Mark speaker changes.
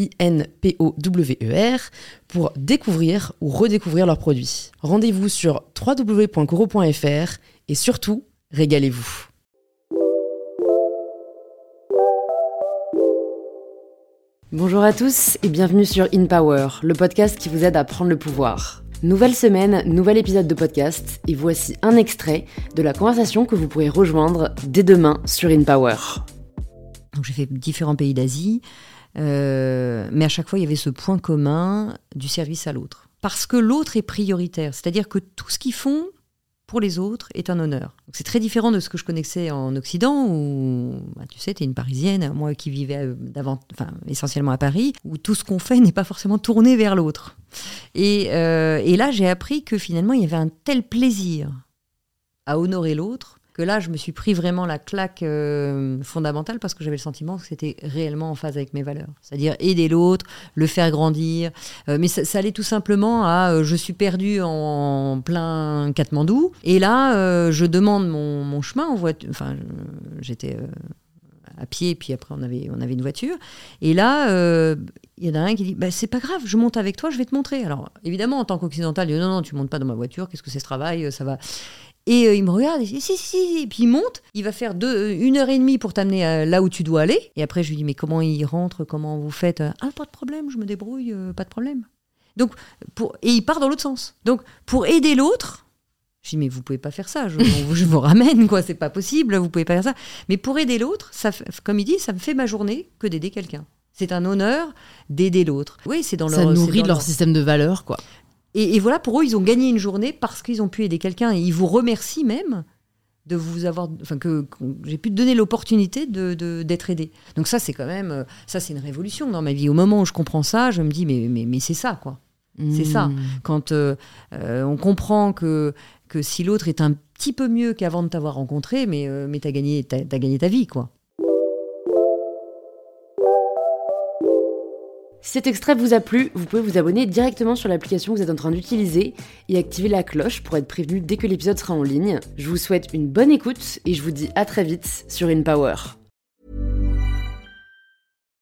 Speaker 1: I-N-P-O-W-E-R, pour découvrir ou redécouvrir leurs produits. Rendez-vous sur www.coro.fr et surtout, régalez-vous. Bonjour à tous et bienvenue sur In Power, le podcast qui vous aide à prendre le pouvoir. Nouvelle semaine, nouvel épisode de podcast et voici un extrait de la conversation que vous pourrez rejoindre dès demain sur In Power.
Speaker 2: Donc j'ai fait différents pays d'Asie, euh, mais à chaque fois, il y avait ce point commun du service à l'autre. Parce que l'autre est prioritaire, c'est-à-dire que tout ce qu'ils font pour les autres est un honneur. C'est très différent de ce que je connaissais en Occident, où bah, tu sais, tu es une Parisienne, moi qui vivais euh, enfin, essentiellement à Paris, où tout ce qu'on fait n'est pas forcément tourné vers l'autre. Euh, et là, j'ai appris que finalement, il y avait un tel plaisir à honorer l'autre là, je me suis pris vraiment la claque euh, fondamentale parce que j'avais le sentiment que c'était réellement en phase avec mes valeurs. C'est-à-dire aider l'autre, le faire grandir. Euh, mais ça, allait tout simplement à euh, je suis perdu en plein Katmandou. Et là, je demande mon, chemin en voiture. Enfin, j'étais à pied, puis après on avait, une voiture. Et là, il y en a un qui dit bah, C'est pas grave, je monte avec toi, je vais te montrer. Alors évidemment, en tant qu'occidental, il dit Non, non, tu montes pas dans ma voiture, qu'est-ce que c'est ce travail Ça va. Et euh, il me regarde, et dit si, si, si, et puis il monte, il va faire deux, une heure et demie pour t'amener euh, là où tu dois aller. Et après, je lui dis, mais comment il rentre, comment vous faites? Ah, pas de problème, je me débrouille, euh, pas de problème. Donc, pour, et il part dans l'autre sens. Donc, pour aider l'autre, je dis, mais vous pouvez pas faire ça, je, je vous ramène, quoi, c'est pas possible, vous pouvez pas faire ça. Mais pour aider l'autre, ça, comme il dit, ça me fait ma journée que d'aider quelqu'un. C'est un honneur d'aider l'autre. Oui, c'est dans leur.
Speaker 1: Ça nourrit leur, système de valeurs, quoi.
Speaker 2: Et, voilà, pour eux, ils ont gagné une journée parce qu'ils ont pu aider quelqu'un. Et ils vous remercient même de vous avoir, enfin que, j'ai pu te donner l'opportunité de, d'être aidé. Donc ça, c'est quand même, euh, ça c'est une révolution dans ma vie. Au moment où je comprends ça, je me dis mais mais, mais c'est ça quoi. C'est ça. Mmh. Quand euh, euh, on comprend que que si l'autre est un petit peu mieux qu'avant de t'avoir rencontré, mais mais t'as gagné t'as, as gagné ta vie quoi.
Speaker 1: Si cet extrait vous a plu, vous pouvez vous abonner directement sur l'application que vous êtes en train d'utiliser et activer la cloche pour être prévenu dès que l'épisode sera en ligne. Je vous souhaite une bonne écoute et je vous dis à très vite sur InPower.